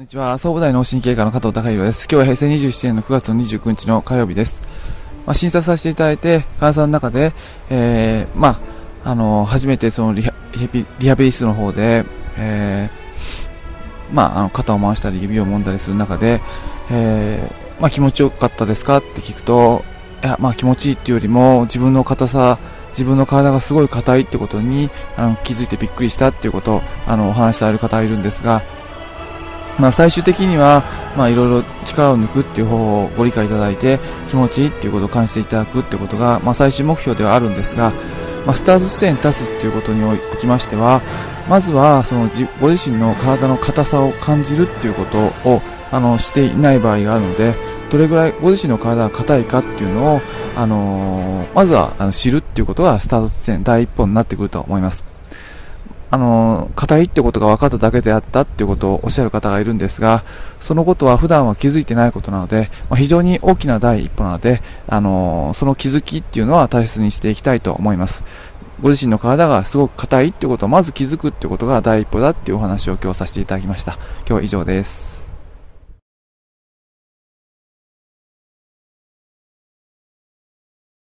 こんにちは。総武大脳神経科の加藤隆弘です。今日は平成27年の9月の29日の火曜日です。まあ、診察させていただいて、患者さんの中で、えー、まあ、あの、初めてそのリハリハビリ室の方で、えー、まあ、あの、肩を回したり指を揉んだりする中で、えー、まあ、気持ちよかったですかって聞くと、いや、まあ、気持ちいいっていうよりも、自分の硬さ、自分の体がすごい硬いってことに、あの、気づいてびっくりしたっていうことを、あの、お話しされる方がいるんですが、まあ、最終的には、まあ、いろいろ力を抜くっていう方法をご理解いただいて、気持ちいいっていうことを感じていただくってことが、まあ、最終目標ではあるんですが、まあ、スタート地点に立つっていうことにおきましては、まずは、そのご自身の体の硬さを感じるっていうことを、あの、していない場合があるので、どれぐらいご自身の体が硬いかっていうのを、あのー、まずはあの知るっていうことがスタート地点第一歩になってくると思います。あの、硬いってことが分かっただけであったっていうことをおっしゃる方がいるんですが、そのことは普段は気づいてないことなので、まあ、非常に大きな第一歩なので、あの、その気づきっていうのは大切にしていきたいと思います。ご自身の体がすごく硬いってことをまず気づくってことが第一歩だっていうお話を今日させていただきました。今日は以上です。